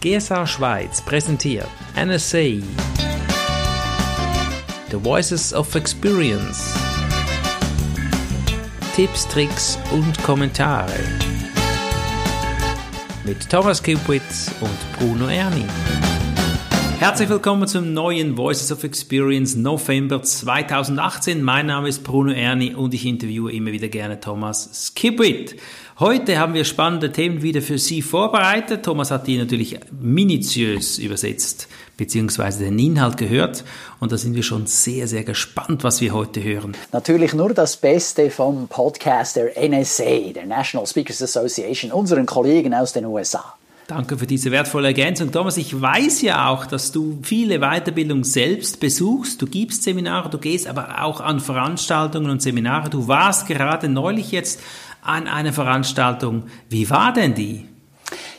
GSA Schweiz präsentiert NSA The Voices of Experience. Tipps, Tricks und Kommentare. Mit Thomas Kupwitz und Bruno Erni. Herzlich willkommen zum neuen Voices of Experience November 2018. Mein Name ist Bruno Erni und ich interviewe immer wieder gerne Thomas Skipwit. Heute haben wir spannende Themen wieder für Sie vorbereitet. Thomas hat die natürlich minutiös übersetzt beziehungsweise den Inhalt gehört und da sind wir schon sehr, sehr gespannt, was wir heute hören. Natürlich nur das Beste vom Podcast der NSA, der National Speakers Association, unseren Kollegen aus den USA. Danke für diese wertvolle Ergänzung. Thomas, ich weiß ja auch, dass du viele Weiterbildungen selbst besuchst. Du gibst Seminare, du gehst aber auch an Veranstaltungen und Seminare. Du warst gerade neulich jetzt an einer Veranstaltung. Wie war denn die?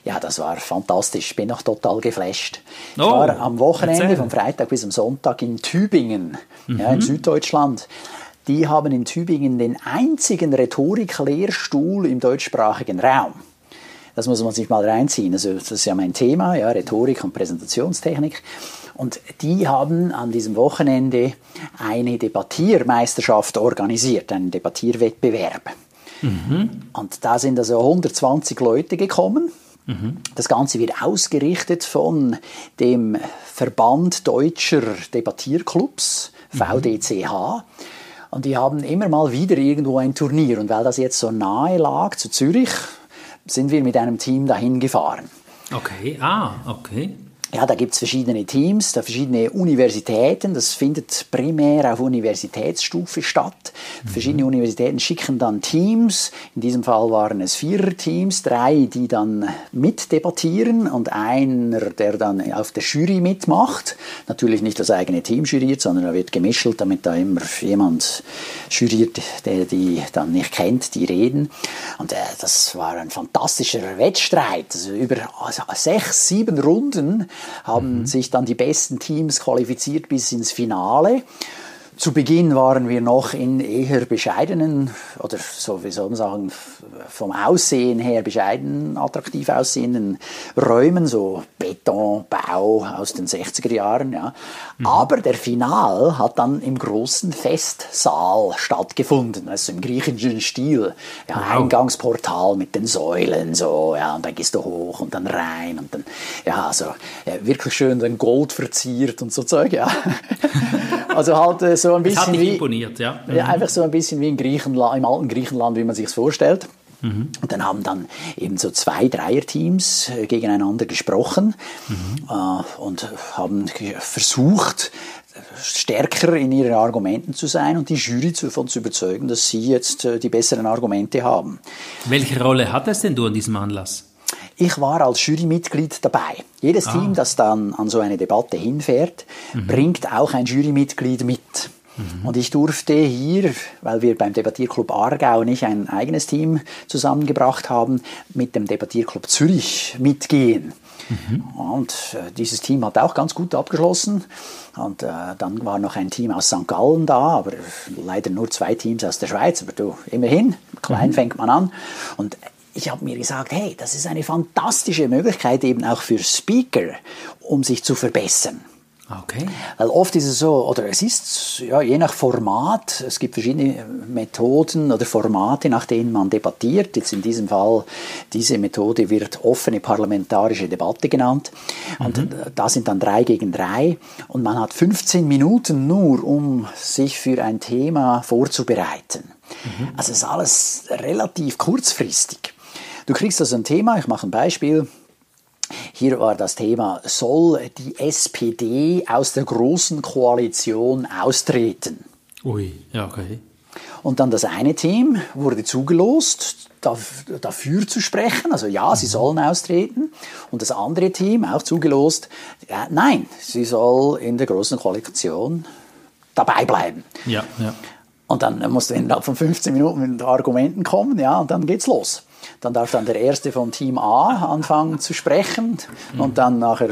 Ja, das war fantastisch. Ich bin noch total geflasht. Ich oh, war am Wochenende, erzähl. vom Freitag bis am Sonntag in Tübingen, mhm. ja, in Süddeutschland. Die haben in Tübingen den einzigen Rhetoriklehrstuhl im deutschsprachigen Raum. Das muss man sich mal reinziehen. Also das ist ja mein Thema, ja, Rhetorik und Präsentationstechnik. Und die haben an diesem Wochenende eine Debattiermeisterschaft organisiert, einen Debattierwettbewerb. Mhm. Und da sind also 120 Leute gekommen. Mhm. Das Ganze wird ausgerichtet von dem Verband Deutscher Debattierclubs, VDCH. Und die haben immer mal wieder irgendwo ein Turnier. Und weil das jetzt so nahe lag zu Zürich, sind wir mit einem Team dahin gefahren. Okay, ah, okay. Ja, da gibt es verschiedene Teams, da verschiedene Universitäten. Das findet primär auf Universitätsstufe statt. Mhm. Verschiedene Universitäten schicken dann Teams. In diesem Fall waren es vier Teams, drei, die dann mitdebattieren und einer, der dann auf der Jury mitmacht. Natürlich nicht das eigene Team juriert, sondern er wird gemischelt, damit da immer jemand juriert, der die dann nicht kennt, die reden. Und äh, das war ein fantastischer Wettstreit. Also über also sechs, sieben Runden haben mhm. sich dann die besten Teams qualifiziert bis ins Finale. Zu Beginn waren wir noch in eher bescheidenen, oder so wie soll man sagen, vom Aussehen her bescheiden attraktiv aussehenden Räumen, so Betonbau aus den 60er Jahren. Ja. Mhm. Aber der Final hat dann im großen Festsaal stattgefunden, also im griechischen Stil. Ja, wow. Eingangsportal mit den Säulen, so, ja, und dann gehst du hoch und dann rein und dann, ja, so, ja, wirklich schön dann Gold verziert und so Zeug, ja. also halt äh, so ein bisschen. Das wie, imponiert, ja. Mhm. ja. Einfach so ein bisschen wie in Griechenland, im alten Griechenland, wie man sich vorstellt. Mhm. Und dann haben dann eben so zwei Dreierteams äh, gegeneinander gesprochen mhm. äh, und haben versucht, stärker in ihren Argumenten zu sein und die Jury davon zu überzeugen, dass sie jetzt äh, die besseren Argumente haben. Welche Rolle hat es denn du an diesem Anlass? Ich war als Jurymitglied dabei. Jedes ah. Team, das dann an so eine Debatte hinfährt, mhm. bringt auch ein Jurymitglied mit. Mhm. Und ich durfte hier, weil wir beim Debattierclub Aargau nicht ein eigenes Team zusammengebracht haben, mit dem Debattierclub Zürich mitgehen. Mhm. Und äh, dieses Team hat auch ganz gut abgeschlossen. Und äh, dann war noch ein Team aus St. Gallen da, aber leider nur zwei Teams aus der Schweiz. Aber du, immerhin, klein mhm. fängt man an. Und ich habe mir gesagt, hey, das ist eine fantastische Möglichkeit eben auch für Speaker, um sich zu verbessern. Okay. Weil oft ist es so, oder es ist ja, je nach Format, es gibt verschiedene Methoden oder Formate, nach denen man debattiert. Jetzt in diesem Fall, diese Methode wird offene parlamentarische Debatte genannt. Und mhm. da sind dann drei gegen drei. Und man hat 15 Minuten nur, um sich für ein Thema vorzubereiten. Mhm. Also es ist alles relativ kurzfristig. Du kriegst also ein Thema, ich mache ein Beispiel. Hier war das Thema, soll die SPD aus der großen Koalition austreten? Ui, ja, okay. Und dann das eine Team wurde zugelost, dafür zu sprechen, also ja, sie mhm. sollen austreten. Und das andere Team, auch zugelost, ja, nein, sie soll in der großen Koalition dabei bleiben. Ja, ja. Und dann musst du innerhalb von 15 Minuten mit Argumenten kommen, ja, und dann geht's los. Dann darf dann der Erste von Team A anfangen zu sprechen und dann nachher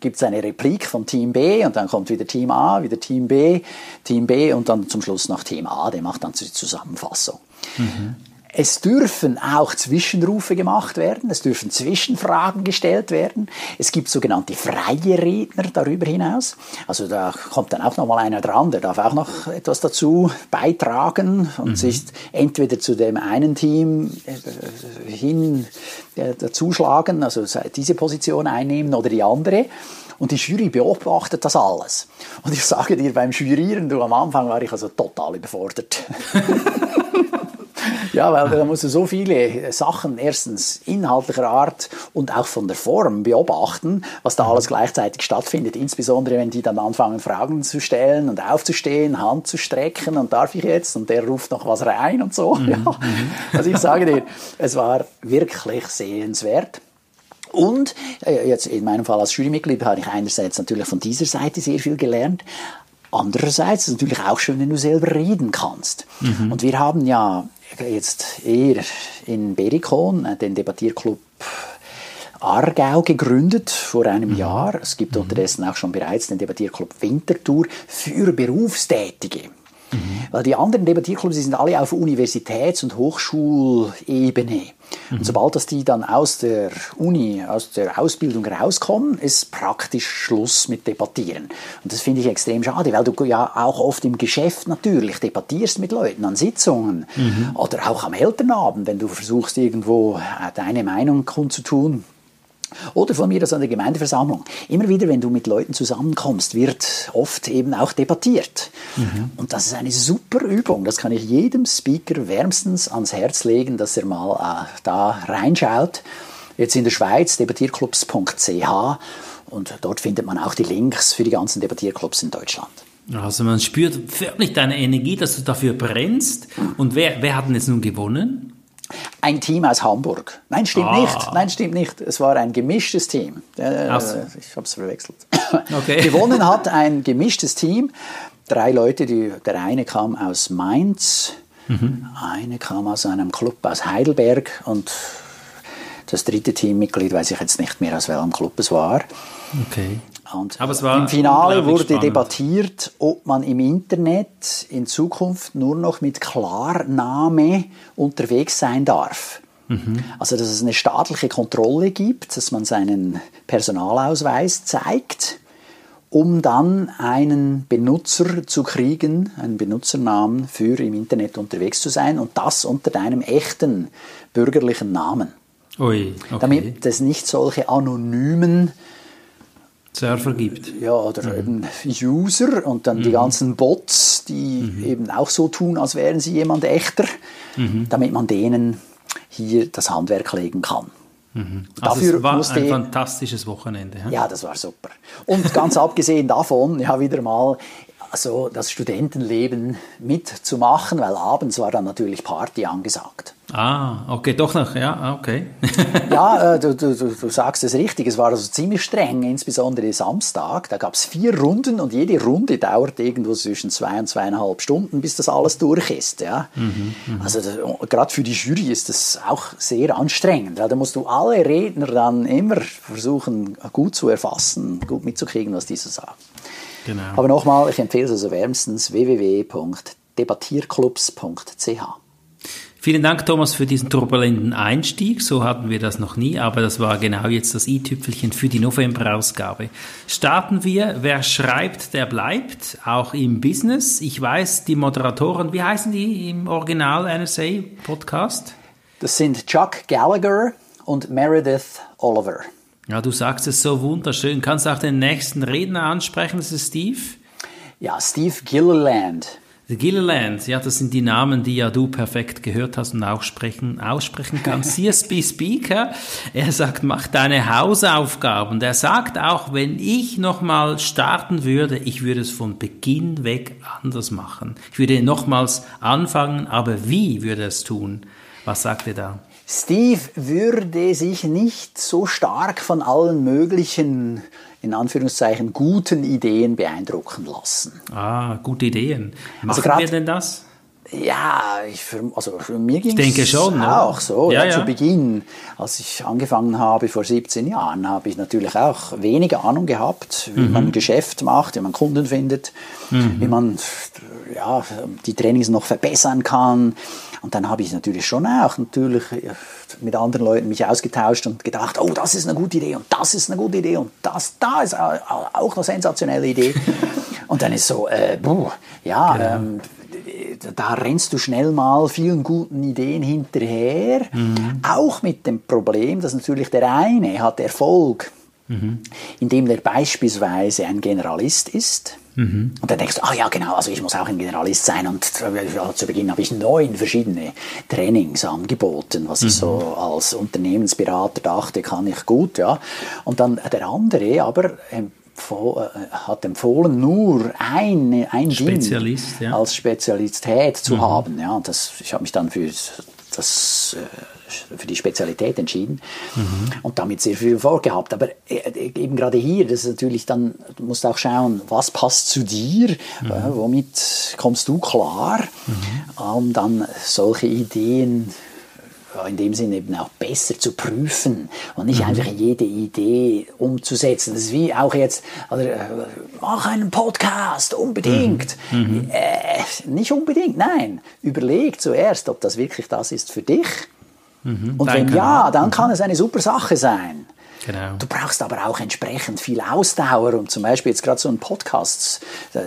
gibt es eine Replik von Team B und dann kommt wieder Team A, wieder Team B, Team B und dann zum Schluss noch Team A, der macht dann die Zusammenfassung. Mhm. Es dürfen auch Zwischenrufe gemacht werden, es dürfen Zwischenfragen gestellt werden. Es gibt sogenannte freie Redner darüber hinaus. Also da kommt dann auch noch mal einer dran, der darf auch noch etwas dazu beitragen und mhm. sich entweder zu dem einen Team äh, hin äh, dazuschlagen, also diese Position einnehmen oder die andere. Und die Jury beobachtet das alles. Und ich sage dir, beim Jurieren, du, am Anfang war ich also total überfordert. Ja, weil da musst du so viele Sachen erstens inhaltlicher Art und auch von der Form beobachten, was da alles gleichzeitig stattfindet. Insbesondere, wenn die dann anfangen, Fragen zu stellen und aufzustehen, Hand zu strecken und darf ich jetzt? Und der ruft noch was rein und so. Mhm. Ja. Mhm. Also ich sage dir, es war wirklich sehenswert. Und äh, jetzt in meinem Fall als Jurymitglied habe ich einerseits natürlich von dieser Seite sehr viel gelernt, Andererseits ist es natürlich auch schön, wenn du selber reden kannst. Mhm. Und wir haben ja jetzt eher in Berikon äh, den Debattierclub Aargau gegründet vor einem mhm. Jahr. Es gibt mhm. unterdessen auch schon bereits den Debattierclub Winterthur für Berufstätige. Mhm. Weil die anderen Debattierclubs die sind alle auf Universitäts- und Hochschulebene. Mhm. Und sobald dass die dann aus der Uni, aus der Ausbildung rauskommen, ist praktisch Schluss mit Debattieren. Und das finde ich extrem schade, weil du ja auch oft im Geschäft natürlich debattierst mit Leuten an Sitzungen mhm. oder auch am Elternabend, wenn du versuchst irgendwo äh, deine Meinung kundzutun oder von mir aus an der Gemeindeversammlung. Immer wieder, wenn du mit Leuten zusammenkommst, wird oft eben auch debattiert. Mhm. Und das ist eine super Übung. Das kann ich jedem Speaker wärmstens ans Herz legen, dass er mal äh, da reinschaut. Jetzt in der Schweiz, debattierclubs.ch. Und dort findet man auch die Links für die ganzen Debattierclubs in Deutschland. Also man spürt förmlich deine Energie, dass du dafür brennst. Und wer, wer hat denn jetzt nun gewonnen? Ein Team aus Hamburg. Nein, stimmt ah. nicht. Nein, stimmt nicht. Es war ein gemischtes Team. Äh, ich habe es verwechselt. Okay. Gewonnen hat ein gemischtes Team. Drei Leute, die, der eine kam aus Mainz, mhm. eine kam aus einem Club aus Heidelberg und das dritte Teammitglied weiß ich jetzt nicht mehr, aus welchem Club es war. Okay. Und im Finale wurde spannend. debattiert, ob man im Internet in Zukunft nur noch mit Klarname unterwegs sein darf. Mhm. Also, dass es eine staatliche Kontrolle gibt, dass man seinen Personalausweis zeigt, um dann einen Benutzer zu kriegen, einen Benutzernamen für im Internet unterwegs zu sein und das unter deinem echten bürgerlichen Namen. Ui, okay. Damit es nicht solche anonymen Server gibt. Ja, oder mhm. eben User und dann mhm. die ganzen Bots, die mhm. eben auch so tun, als wären sie jemand echter, mhm. damit man denen hier das Handwerk legen kann. Mhm. Also Dafür es war musste, ein fantastisches Wochenende. Ja? ja, das war super. Und ganz abgesehen davon, ja, wieder mal also das Studentenleben mitzumachen, weil abends war dann natürlich Party angesagt. Ah, okay, doch noch, ja, ah, okay. ja, äh, du, du, du, sagst es richtig, es war also ziemlich streng, insbesondere Samstag. Da gab es vier Runden und jede Runde dauert irgendwo zwischen zwei und zweieinhalb Stunden, bis das alles durch ist. Ja? Mhm, mh. Also gerade für die Jury ist das auch sehr anstrengend, weil da musst du alle Redner dann immer versuchen, gut zu erfassen, gut mitzukriegen, was die so sagen. Genau. Aber nochmal, ich empfehle es also wärmstens www.debattierclubs.ch. Vielen Dank, Thomas, für diesen turbulenten Einstieg. So hatten wir das noch nie, aber das war genau jetzt das i-Tüpfelchen für die November-Ausgabe. Starten wir. Wer schreibt, der bleibt, auch im Business. Ich weiß, die Moderatoren, wie heißen die im Original NSA-Podcast? Das sind Chuck Gallagher und Meredith Oliver. Ja, du sagst es so wunderschön. Kannst du auch den nächsten Redner ansprechen? Das ist Steve? Ja, Steve Gilliland. Gilliland, ja, das sind die Namen, die ja du perfekt gehört hast und auch sprechen, aussprechen kannst. CSB Speaker, er sagt, mach deine Hausaufgaben. Und er sagt auch, wenn ich nochmal starten würde, ich würde es von Beginn weg anders machen. Ich würde nochmals anfangen, aber wie würde er es tun? Was sagt er da? Steve würde sich nicht so stark von allen möglichen, in Anführungszeichen, guten Ideen beeindrucken lassen. Ah, gute Ideen. Also Machen also grad, wir denn das? Ja, ich, also für mir ging es schon, auch so. Ja, ja, Zu Beginn, als ich angefangen habe vor 17 Jahren, habe ich natürlich auch wenig Ahnung gehabt, wie mhm. man Geschäft macht, wie man Kunden findet, mhm. wie man ja, die Trainings noch verbessern kann. Und dann habe ich natürlich schon auch natürlich mit anderen Leuten mich ausgetauscht und gedacht, oh, das ist eine gute Idee und das ist eine gute Idee und das da ist auch eine sensationelle Idee. und dann ist so, äh, boah, ja, genau. ähm, da rennst du schnell mal vielen guten Ideen hinterher, mhm. auch mit dem Problem, dass natürlich der eine hat Erfolg, mhm. indem der beispielsweise ein Generalist ist. Mhm. Und dann denkst du, ah ja, genau, also ich muss auch ein Generalist sein. Und ja, zu Beginn habe ich neun verschiedene Trainings angeboten, was ich so mhm. als Unternehmensberater dachte, kann ich gut, ja. Und dann der andere aber ähm, äh, hat empfohlen, nur ein, ein Spezialist, ja. als Spezialität zu mhm. haben. Ja, und das, ich habe mich dann für, das, äh, für die Spezialität entschieden mhm. und damit sehr viel vorgehabt. Aber äh, eben gerade hier, das ist natürlich dann, du musst auch schauen, was passt zu dir, mhm. äh, womit kommst du klar, mhm. um dann solche Ideen in dem Sinne eben auch besser zu prüfen und nicht mhm. einfach jede Idee umzusetzen. Das ist wie auch jetzt, also, äh, mach einen Podcast, unbedingt. Mhm. mhm. Äh, nicht unbedingt, nein. Überleg zuerst, ob das wirklich das ist für dich. Mhm. Und wenn ja, dann kann mhm. es eine super Sache sein. Genau. Du brauchst aber auch entsprechend viel Ausdauer, um zum Beispiel jetzt gerade so einen Podcast äh,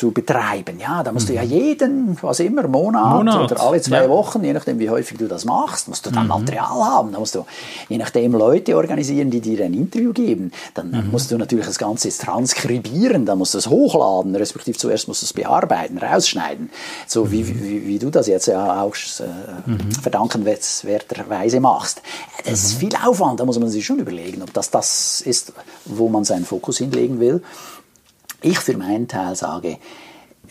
zu betreiben. Ja, da musst mhm. du ja mhm. jeden, was immer, Monat, Monat. oder alle zwei ja. Wochen, je nachdem wie häufig du das machst, musst du dann mhm. Material haben. Da musst du je nachdem Leute organisieren, die dir ein Interview geben. Dann mhm. musst du natürlich das Ganze transkribieren, dann musst du es hochladen, respektive zuerst musst du es bearbeiten, rausschneiden. So wie, mhm. wie, wie, du das jetzt ja auch äh, mhm. verdankenswerterweise machst. Das ist viel Aufwand, da muss man sich schon überlegen, ob das das ist, wo man seinen Fokus hinlegen will. Ich für meinen Teil sage,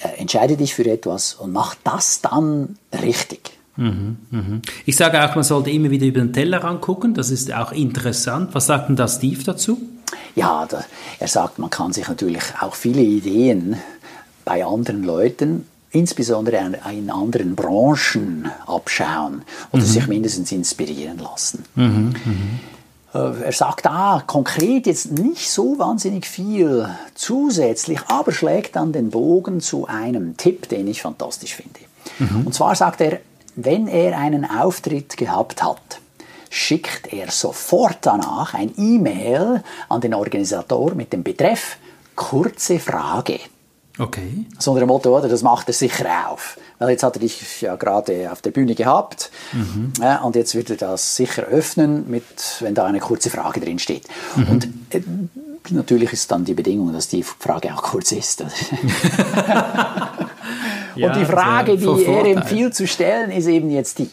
äh, entscheide dich für etwas und mach das dann richtig. Mhm, mhm. Ich sage auch, man sollte immer wieder über den Teller angucken, das ist auch interessant. Was sagt denn da Steve dazu? Ja, da, er sagt, man kann sich natürlich auch viele Ideen bei anderen Leuten insbesondere in anderen Branchen abschauen oder mhm. sich mindestens inspirieren lassen. Mhm, mhm. Äh, er sagt da konkret jetzt nicht so wahnsinnig viel zusätzlich, aber schlägt dann den Bogen zu einem Tipp, den ich fantastisch finde. Mhm. Und zwar sagt er, wenn er einen Auftritt gehabt hat, schickt er sofort danach ein E-Mail an den Organisator mit dem Betreff kurze Frage. Okay. So unter dem Motto, oder, das macht er sicher auf. Weil jetzt hat er dich ja gerade auf der Bühne gehabt mhm. ja, und jetzt wird er das sicher öffnen, mit, wenn da eine kurze Frage drin steht. Mhm. Und äh, natürlich ist dann die Bedingung, dass die Frage auch kurz ist. und ja, die Frage, die er empfiehlt zu stellen, ist eben jetzt die.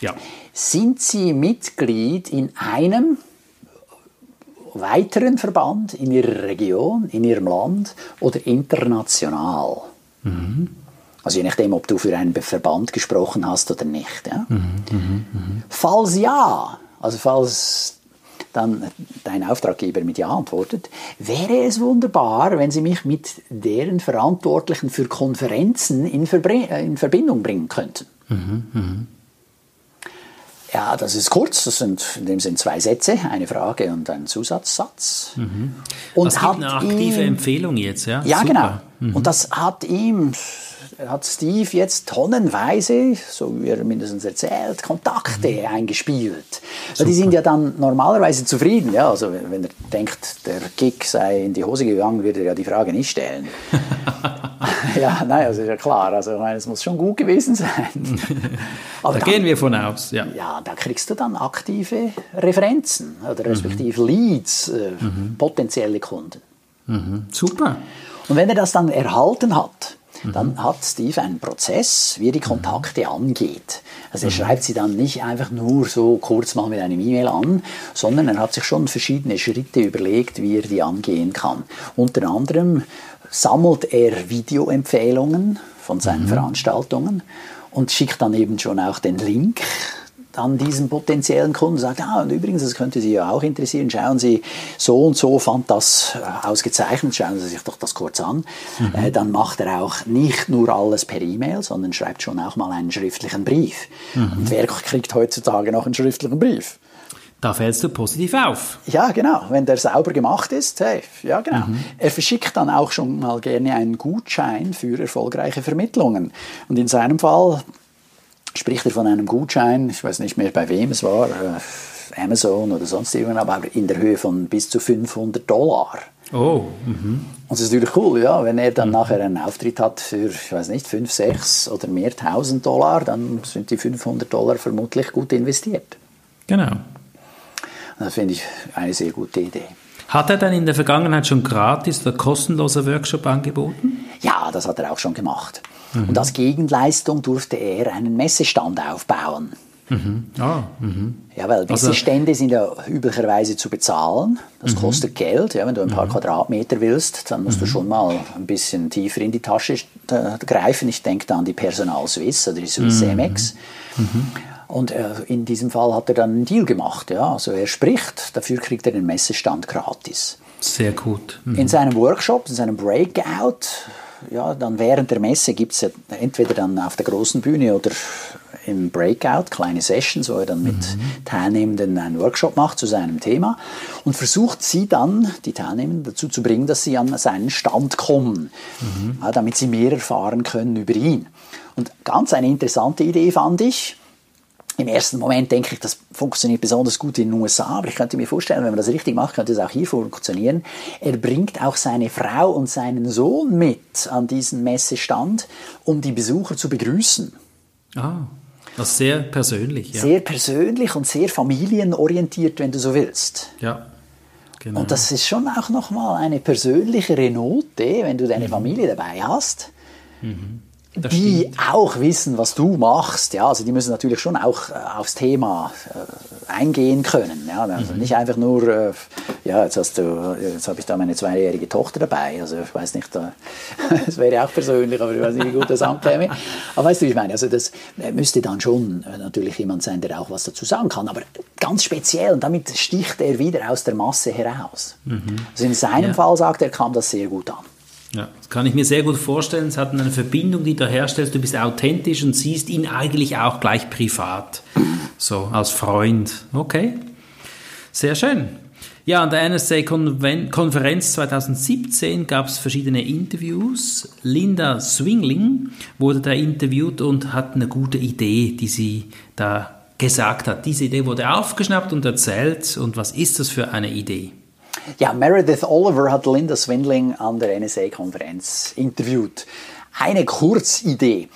Ja. Sind Sie Mitglied in einem weiteren Verband in Ihrer Region, in Ihrem Land oder international? Mhm. Also je nachdem, ob du für einen Verband gesprochen hast oder nicht. Ja? Mhm, mh, mh. Falls ja, also falls dann dein Auftraggeber mit Ja antwortet, wäre es wunderbar, wenn Sie mich mit deren Verantwortlichen für Konferenzen in, Verbr in Verbindung bringen könnten. Ja, das ist kurz. Das sind in dem Sinn zwei Sätze, eine Frage und ein Zusatzsatz. Mhm. Und das hat eine aktive ihm, Empfehlung jetzt, ja? Ja, Super. genau. Mhm. Und das hat ihm hat Steve jetzt tonnenweise, so wie er mindestens erzählt, Kontakte mhm. eingespielt. Weil die sind ja dann normalerweise zufrieden. Ja? Also wenn er denkt, der Gig sei in die Hose gegangen, würde er ja die Frage nicht stellen. ja, nein, also ist ja klar. Also, ich meine, es muss schon gut gewesen sein. Aber da dann, gehen wir von aus, ja. Ja, da kriegst du dann aktive Referenzen oder respektive mhm. Leads, äh, mhm. potenzielle Kunden. Mhm. Super. Und wenn er das dann erhalten hat, dann mhm. hat Steve einen Prozess, wie er die Kontakte angeht. Also er mhm. schreibt sie dann nicht einfach nur so kurz mal mit einem E-Mail an, sondern er hat sich schon verschiedene Schritte überlegt, wie er die angehen kann. Unter anderem sammelt er Videoempfehlungen von seinen mhm. Veranstaltungen und schickt dann eben schon auch den Link dann diesen potenziellen Kunden sagt, ah, und übrigens, das könnte Sie ja auch interessieren, schauen Sie, so und so fand das äh, ausgezeichnet, schauen Sie sich doch das kurz an. Mhm. Äh, dann macht er auch nicht nur alles per E-Mail, sondern schreibt schon auch mal einen schriftlichen Brief. Mhm. Und wer kriegt heutzutage noch einen schriftlichen Brief? Da fällst du positiv auf. Ja, genau. Wenn der sauber gemacht ist, hey, ja, genau. Mhm. Er verschickt dann auch schon mal gerne einen Gutschein für erfolgreiche Vermittlungen. Und in seinem Fall spricht er von einem Gutschein, ich weiß nicht mehr bei wem es war, äh, Amazon oder sonst irgendwas, aber in der Höhe von bis zu 500 Dollar. Oh. Mhm. Und das ist natürlich cool, ja, wenn er dann mhm. nachher einen Auftritt hat für, ich weiß nicht, 5, 6 oder mehr 1000 Dollar, dann sind die 500 Dollar vermutlich gut investiert. Genau. Das finde ich eine sehr gute Idee. Hat er dann in der Vergangenheit schon gratis oder kostenlose Workshop angeboten? Ja, das hat er auch schon gemacht. Mhm. Und als Gegenleistung durfte er einen Messestand aufbauen. Mhm. Ah, mhm. Ja, weil also Messestände also, sind ja üblicherweise zu bezahlen. Das mhm. kostet Geld. Ja, wenn du ein paar mhm. Quadratmeter willst, dann musst du mhm. schon mal ein bisschen tiefer in die Tasche äh, greifen. Ich denke da an die Personal Suisse oder die Swiss MX. Und in diesem Fall hat er dann einen Deal gemacht. Ja? Also er spricht, dafür kriegt er den Messestand gratis. Sehr gut. In seinem Workshop, in seinem Breakout, ja, dann während der Messe gibt es entweder dann auf der großen Bühne oder im Breakout kleine Sessions, wo er dann mit mhm. Teilnehmenden einen Workshop macht zu seinem Thema und versucht sie dann, die Teilnehmenden, dazu zu bringen, dass sie an seinen Stand kommen, mhm. ja, damit sie mehr erfahren können über ihn. Und ganz eine interessante Idee fand ich, im ersten Moment denke ich, das funktioniert besonders gut in den USA, aber ich könnte mir vorstellen, wenn man das richtig macht, könnte es auch hier funktionieren. Er bringt auch seine Frau und seinen Sohn mit an diesen Messestand, um die Besucher zu begrüßen. Ah, das ist sehr persönlich. Ja. Sehr persönlich und sehr familienorientiert, wenn du so willst. Ja. Genau. Und das ist schon auch nochmal eine persönlichere Note, wenn du deine mhm. Familie dabei hast. Mhm die auch wissen, was du machst. Ja, also die müssen natürlich schon auch äh, aufs Thema äh, eingehen können. Ja, also mhm. nicht einfach nur, äh, ja, jetzt hast du, jetzt habe ich da meine zweijährige Tochter dabei. Also ich weiß nicht, das wäre auch persönlich, aber ich weiß nicht, wie gut das ankäme. Aber weißt du, wie ich meine? Also das äh, müsste dann schon äh, natürlich jemand sein, der auch was dazu sagen kann. Aber ganz speziell, und damit sticht er wieder aus der Masse heraus. Mhm. Also in seinem ja. Fall sagt er, kam das sehr gut an. Ja, das kann ich mir sehr gut vorstellen. Es hat eine Verbindung, die du herstellst. Du bist authentisch und siehst ihn eigentlich auch gleich privat. So, als Freund. Okay. Sehr schön. Ja, an der NSA-Konferenz 2017 gab es verschiedene Interviews. Linda Swingling wurde da interviewt und hat eine gute Idee, die sie da gesagt hat. Diese Idee wurde aufgeschnappt und erzählt. Und was ist das für eine Idee? Ja, Meredith Oliver hat Linda Swindling an der NSA-Konferenz interviewt. Eine Kurzidee.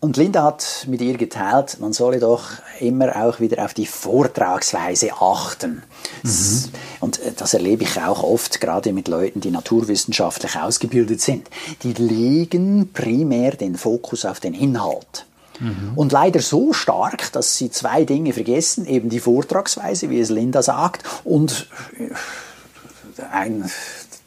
Und Linda hat mit ihr geteilt, man solle doch immer auch wieder auf die Vortragsweise achten. Mhm. Und äh, das erlebe ich auch oft, gerade mit Leuten, die naturwissenschaftlich ausgebildet sind. Die legen primär den Fokus auf den Inhalt. Mhm. Und leider so stark, dass sie zwei Dinge vergessen, eben die Vortragsweise, wie es Linda sagt, und äh, ein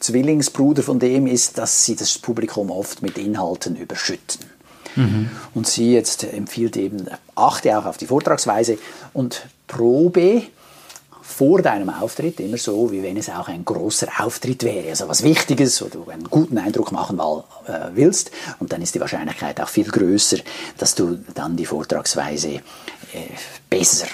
Zwillingsbruder von dem ist, dass sie das Publikum oft mit Inhalten überschütten. Mhm. Und sie jetzt empfiehlt eben, achte auch auf die Vortragsweise und probe vor deinem Auftritt immer so, wie wenn es auch ein großer Auftritt wäre. Also was Wichtiges, wo du einen guten Eindruck machen äh, willst. Und dann ist die Wahrscheinlichkeit auch viel größer, dass du dann die Vortragsweise äh, besser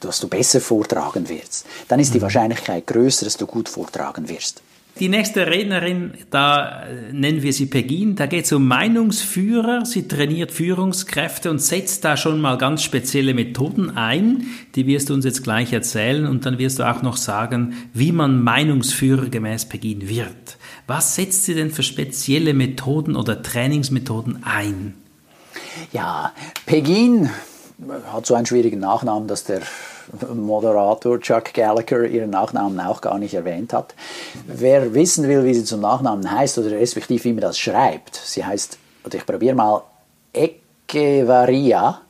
dass du besser vortragen wirst. Dann ist die mhm. Wahrscheinlichkeit größer, dass du gut vortragen wirst. Die nächste Rednerin, da nennen wir sie Pegin, da geht es um Meinungsführer. Sie trainiert Führungskräfte und setzt da schon mal ganz spezielle Methoden ein. Die wirst du uns jetzt gleich erzählen und dann wirst du auch noch sagen, wie man Meinungsführer gemäß Pegin wird. Was setzt sie denn für spezielle Methoden oder Trainingsmethoden ein? Ja, Pegin hat so einen schwierigen Nachnamen, dass der Moderator Chuck Gallagher ihren Nachnamen auch gar nicht erwähnt hat. Wer wissen will, wie sie zum Nachnamen heißt oder respektive wie man das schreibt, sie heißt, oder ich probiere mal, Echevarria.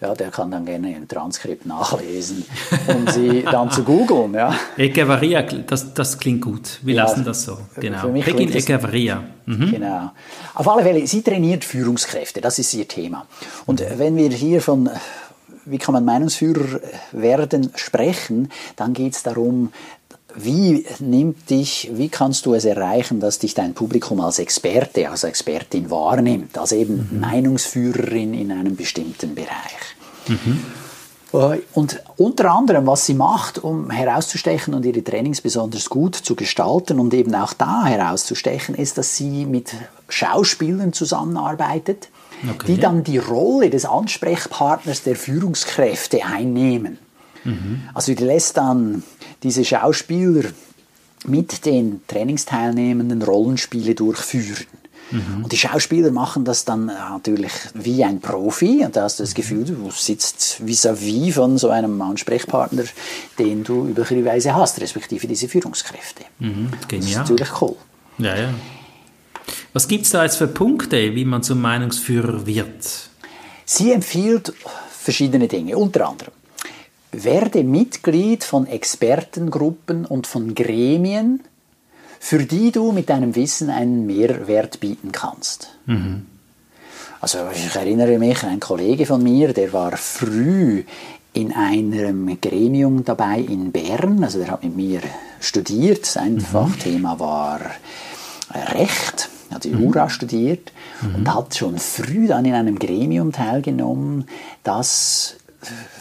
Ja, der kann dann gerne im Transkript nachlesen, um sie dann zu googeln. Ja. Echevarria, das, das klingt gut. Wir ja, lassen das so. Genau. Pegin Echevarria. Mhm. Genau. Auf alle Fälle, sie trainiert Führungskräfte, das ist ihr Thema. Und wenn wir hier von wie kann man Meinungsführer werden, sprechen, dann geht es darum, wie nimmt dich, wie kannst du es erreichen, dass dich dein Publikum als Experte, als Expertin wahrnimmt, als eben mhm. Meinungsführerin in einem bestimmten Bereich? Mhm. Und unter anderem, was sie macht, um herauszustechen und ihre Trainings besonders gut zu gestalten und eben auch da herauszustechen, ist, dass sie mit Schauspielern zusammenarbeitet, okay. die dann die Rolle des Ansprechpartners der Führungskräfte einnehmen. Mhm. Also die lässt dann diese Schauspieler mit den Trainingsteilnehmenden Rollenspiele durchführen. Mhm. Und die Schauspieler machen das dann natürlich wie ein Profi und da hast du das Gefühl, du sitzt vis-à-vis -vis von so einem Ansprechpartner, den du üblicherweise hast, respektive diese Führungskräfte. Mhm. Genial. Das ist natürlich cool. Ja, ja. Was gibt es da jetzt für Punkte, wie man zum Meinungsführer wird? Sie empfiehlt verschiedene Dinge, unter anderem werde Mitglied von Expertengruppen und von Gremien, für die du mit deinem Wissen einen Mehrwert bieten kannst. Mhm. Also ich erinnere mich, ein Kollege von mir, der war früh in einem Gremium dabei in Bern, also der hat mit mir studiert, sein mhm. Fachthema war Recht, hat mhm. Jura studiert mhm. und hat schon früh dann in einem Gremium teilgenommen, das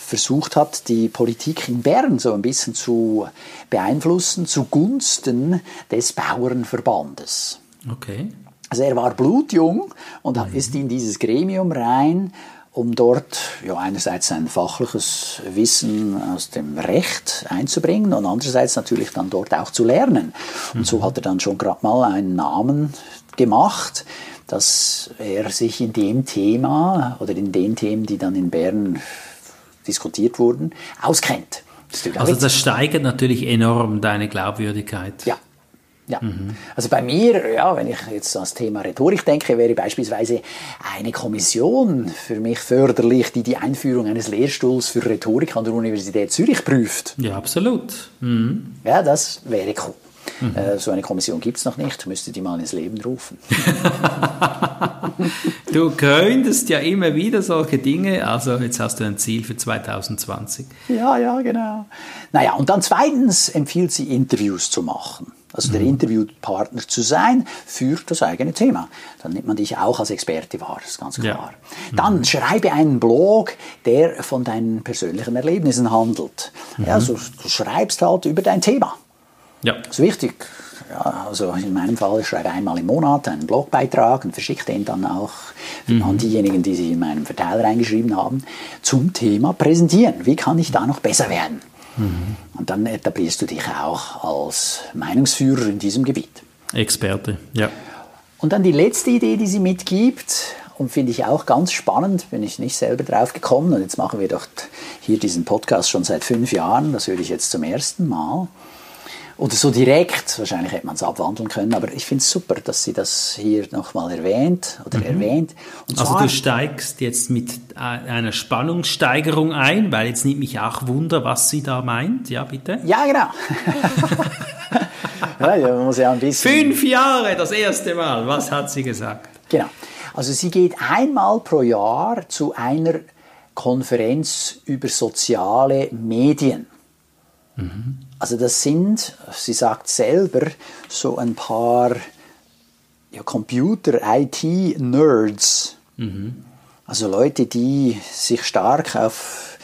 versucht hat, die Politik in Bern so ein bisschen zu beeinflussen zugunsten des Bauernverbandes. Okay. Also er war blutjung und mhm. ist in dieses Gremium rein, um dort ja, einerseits sein fachliches Wissen aus dem Recht einzubringen und andererseits natürlich dann dort auch zu lernen. Und mhm. so hat er dann schon gerade mal einen Namen gemacht, dass er sich in dem Thema oder in den Themen, die dann in Bern diskutiert wurden, auskennt. Das also das steigert natürlich enorm deine Glaubwürdigkeit. Ja. Ja. Mhm. Also bei mir, ja, wenn ich jetzt an das Thema Rhetorik denke, wäre beispielsweise eine Kommission für mich förderlich, die die Einführung eines Lehrstuhls für Rhetorik an der Universität Zürich prüft. Ja, absolut. Mhm. Ja, das wäre cool. Mhm. Äh, so eine Kommission gibt es noch nicht, müsste die mal ins Leben rufen. du könntest ja immer wieder solche Dinge, also jetzt hast du ein Ziel für 2020. Ja, ja, genau. Naja, und dann zweitens empfiehlt sie, Interviews zu machen. Also der mhm. Interviewpartner zu sein für das eigene Thema. Dann nimmt man dich auch als Experte wahr, das ist ganz klar. Ja. Dann mhm. schreibe einen Blog, der von deinen persönlichen Erlebnissen handelt. Mhm. Also du schreibst halt über dein Thema. Ja. Das ist wichtig. Ja, also in meinem Fall, ich schreibe einmal im Monat einen Blogbeitrag und verschicke den dann auch mhm. an diejenigen, die sich in meinem Verteiler eingeschrieben haben, zum Thema präsentieren. Wie kann ich da noch besser werden? Mhm. Und dann etablierst du dich auch als Meinungsführer in diesem Gebiet. Experte, ja. Und dann die letzte Idee, die sie mitgibt, und finde ich auch ganz spannend, bin ich nicht selber drauf gekommen. Und jetzt machen wir doch hier diesen Podcast schon seit fünf Jahren, das höre ich jetzt zum ersten Mal oder so direkt, wahrscheinlich hätte man es abwandeln können, aber ich finde es super, dass sie das hier nochmal erwähnt oder mhm. erwähnt. also du steigst jetzt mit einer Spannungssteigerung ein, weil jetzt nimmt mich auch Wunder, was sie da meint, ja bitte? Ja, genau. ja, man muss ja ein bisschen... Fünf Jahre, das erste Mal, was hat sie gesagt? Genau, also sie geht einmal pro Jahr zu einer Konferenz über soziale Medien. Mhm. Also das sind, sie sagt selber, so ein paar ja, Computer-IT-Nerds. Mhm. Also Leute, die sich stark auf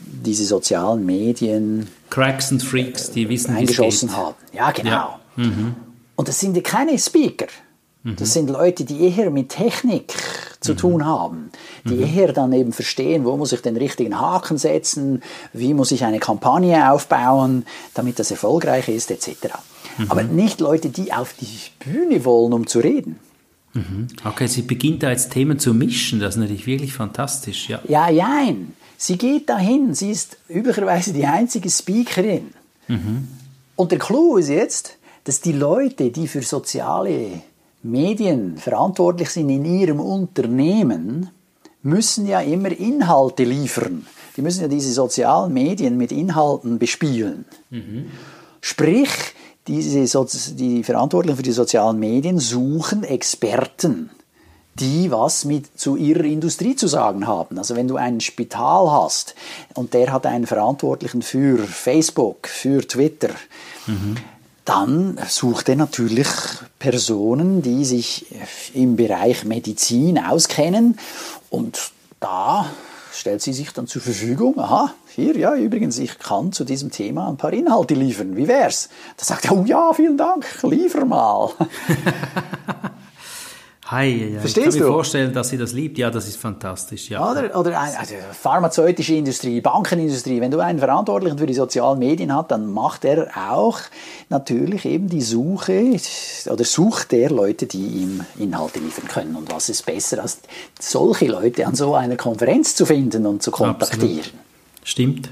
diese sozialen Medien Cracks und Freaks, die wissen, eingeschossen haben. Ja, genau. Ja. Mhm. Und das sind ja keine Speaker. Das mhm. sind Leute, die eher mit Technik zu mhm. tun haben, die mhm. eher dann eben verstehen, wo muss ich den richtigen Haken setzen, wie muss ich eine Kampagne aufbauen, damit das erfolgreich ist, etc. Mhm. Aber nicht Leute, die auf die Bühne wollen, um zu reden. Mhm. Okay, sie beginnt da jetzt Themen zu mischen, das ist natürlich wirklich fantastisch, ja. Ja, jein. Sie geht dahin, sie ist üblicherweise die einzige Speakerin. Mhm. Und der Clou ist jetzt, dass die Leute, die für soziale Medien verantwortlich sind in ihrem Unternehmen, müssen ja immer Inhalte liefern. Die müssen ja diese sozialen Medien mit Inhalten bespielen. Mhm. Sprich, diese, die Verantwortlichen für die sozialen Medien suchen Experten, die was mit zu ihrer Industrie zu sagen haben. Also wenn du ein Spital hast und der hat einen Verantwortlichen für Facebook, für Twitter, mhm. Dann sucht er natürlich Personen, die sich im Bereich Medizin auskennen und da stellt sie sich dann zur Verfügung. Aha, hier, ja, übrigens, ich kann zu diesem Thema ein paar Inhalte liefern. Wie wär's? Da sagt er, oh ja, vielen Dank, liefer mal. Hi, ja. Verstehst ich kann mir du? vorstellen, dass sie das liebt. Ja, das ist fantastisch. Ja. Oder, oder ein, also pharmazeutische Industrie, Bankenindustrie. Wenn du einen Verantwortlichen für die sozialen Medien hast, dann macht er auch natürlich eben die Suche oder sucht der Leute, die ihm Inhalte liefern können. Und was ist besser, als solche Leute an so einer Konferenz zu finden und zu kontaktieren? Absolut. Stimmt.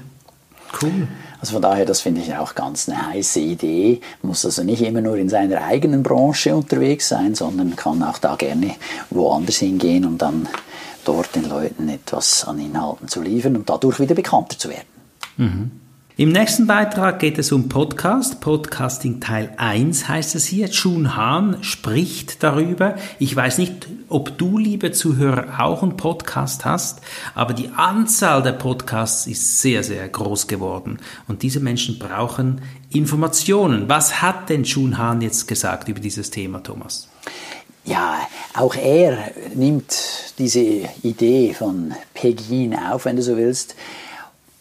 Cool. Also von daher, das finde ich auch ganz eine heiße Idee. Muss also nicht immer nur in seiner eigenen Branche unterwegs sein, sondern kann auch da gerne woanders hingehen, um dann dort den Leuten etwas an Inhalten zu liefern und dadurch wieder bekannter zu werden. Mhm. Im nächsten Beitrag geht es um Podcast. Podcasting Teil 1 heißt es hier. Jun Hahn spricht darüber. Ich weiß nicht, ob du, liebe Zuhörer, auch einen Podcast hast, aber die Anzahl der Podcasts ist sehr, sehr groß geworden. Und diese Menschen brauchen Informationen. Was hat denn Jun Hahn jetzt gesagt über dieses Thema, Thomas? Ja, auch er nimmt diese Idee von Pegin auf, wenn du so willst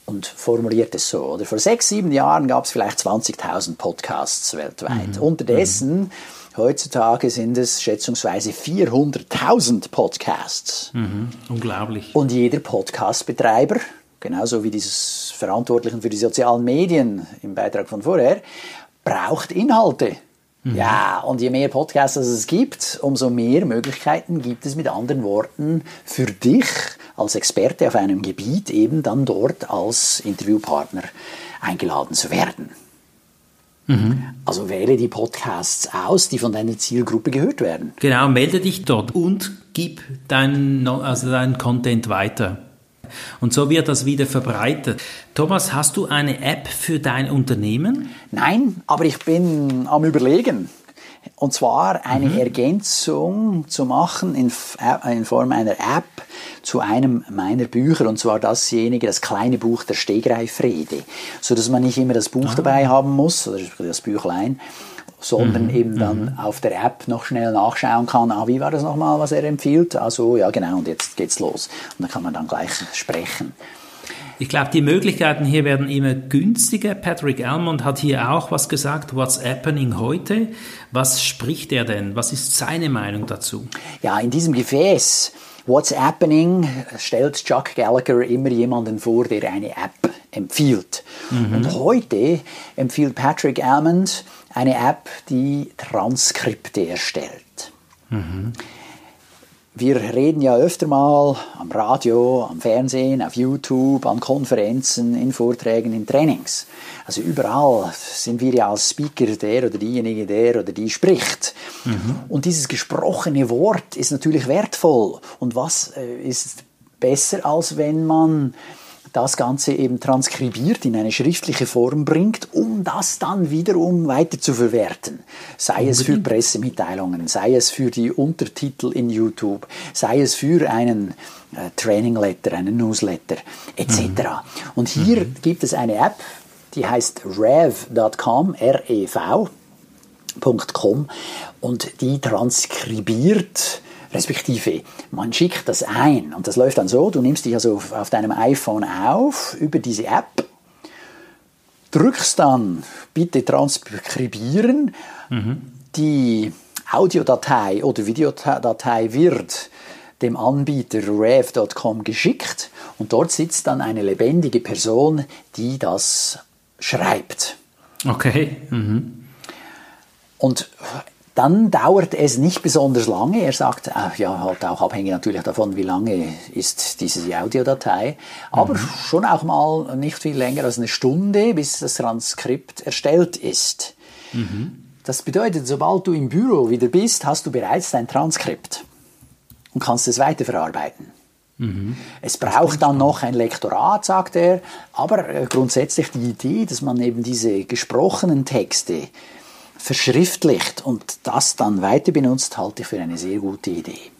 und formuliert es so. Oder vor sechs, sieben Jahren gab es vielleicht 20.000 Podcasts weltweit. Mhm. Unterdessen, mhm. heutzutage sind es schätzungsweise 400.000 Podcasts. Mhm. Unglaublich. Und jeder Podcastbetreiber, genauso wie dieses Verantwortlichen für die sozialen Medien im Beitrag von vorher, braucht Inhalte. Mhm. Ja, und je mehr Podcasts es gibt, umso mehr Möglichkeiten gibt es mit anderen Worten für dich als Experte auf einem Gebiet eben dann dort als Interviewpartner eingeladen zu werden. Mhm. Also wähle die Podcasts aus, die von deiner Zielgruppe gehört werden. Genau, melde dich dort und gib deinen, also deinen Content weiter. Und so wird das wieder verbreitet. Thomas, hast du eine App für dein Unternehmen? Nein, aber ich bin am Überlegen. Und zwar eine mhm. Ergänzung zu machen in, in, Form einer App zu einem meiner Bücher, und zwar dasjenige, das kleine Buch der Stegreifrede, so dass man nicht immer das Buch ah. dabei haben muss, oder das Büchlein, sondern mhm. eben dann mhm. auf der App noch schnell nachschauen kann, ah, wie war das nochmal, was er empfiehlt? Also ja, genau, und jetzt geht's los. Und dann kann man dann gleich sprechen. Ich glaube, die Möglichkeiten hier werden immer günstiger. Patrick Almond hat hier auch was gesagt. What's happening heute? Was spricht er denn? Was ist seine Meinung dazu? Ja, in diesem Gefäß What's Happening stellt Chuck Gallagher immer jemanden vor, der eine App empfiehlt. Mhm. Und heute empfiehlt Patrick Almond eine App, die Transkripte erstellt. Mhm. Wir reden ja öfter mal am Radio, am Fernsehen, auf YouTube, an Konferenzen, in Vorträgen, in Trainings. Also überall sind wir ja als Speaker der oder diejenige, der oder die spricht. Mhm. Und dieses gesprochene Wort ist natürlich wertvoll. Und was äh, ist besser, als wenn man das Ganze eben transkribiert, in eine schriftliche Form bringt, um das dann wiederum weiter zu verwerten. Sei es für Pressemitteilungen, sei es für die Untertitel in YouTube, sei es für einen äh, Training Letter, einen Newsletter etc. Mhm. Und hier mhm. gibt es eine App, die heißt rev.com, R-E-V.com und die transkribiert respektive man schickt das ein und das läuft dann so, du nimmst dich also auf, auf deinem iPhone auf über diese App, drückst dann bitte transkribieren, mhm. die Audiodatei oder Videodatei wird dem Anbieter rev.com geschickt und dort sitzt dann eine lebendige Person, die das schreibt. Okay. Mhm. Und dann dauert es nicht besonders lange. Er sagt, äh, ja, halt auch abhängig natürlich davon, wie lange ist diese Audiodatei, aber mhm. schon auch mal nicht viel länger als eine Stunde, bis das Transkript erstellt ist. Mhm. Das bedeutet, sobald du im Büro wieder bist, hast du bereits dein Transkript und kannst es weiterverarbeiten. Mhm. Es braucht dann noch ein Lektorat, sagt er, aber äh, grundsätzlich die Idee, dass man eben diese gesprochenen Texte verschriftlicht und das dann weiter benutzt, halte ich für eine sehr gute Idee.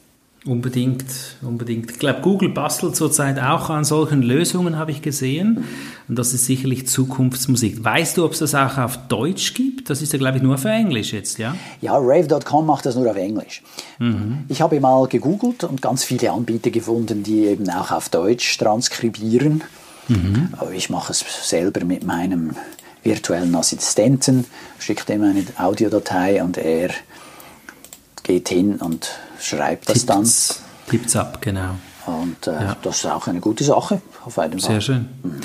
Unbedingt, unbedingt. Ich glaube, Google bastelt zurzeit auch an solchen Lösungen, habe ich gesehen. Und das ist sicherlich Zukunftsmusik. Weißt du, ob es das auch auf Deutsch gibt? Das ist ja, glaube ich, nur für Englisch jetzt, ja? Ja, Rave.com macht das nur auf Englisch. Mhm. Ich habe mal gegoogelt und ganz viele Anbieter gefunden, die eben auch auf Deutsch transkribieren. Mhm. Aber ich mache es selber mit meinem virtuellen Assistenten, schicke ihm eine Audiodatei und er geht hin und schreibt das dann. Tipps ab, genau. Und äh, ja. das ist auch eine gute Sache auf Fall. Sehr schön. Mhm.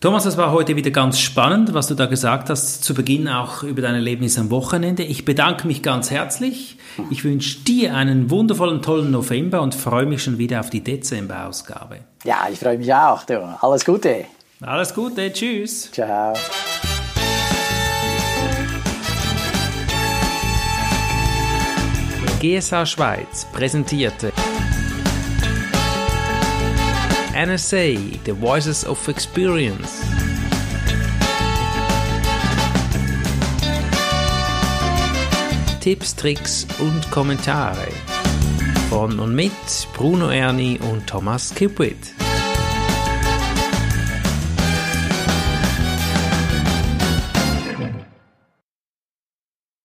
Thomas, das war heute wieder ganz spannend, was du da gesagt hast, zu Beginn auch über dein Erlebnis am Wochenende. Ich bedanke mich ganz herzlich. Ich wünsche dir einen wundervollen, tollen November und freue mich schon wieder auf die Dezember-Ausgabe. Ja, ich freue mich auch. Du. Alles Gute. Alles Gute. Tschüss. Ciao. GSA Schweiz präsentierte NSA The Voices of Experience. Tipps, Tricks und Kommentare von und mit Bruno Erni und Thomas Kipwit.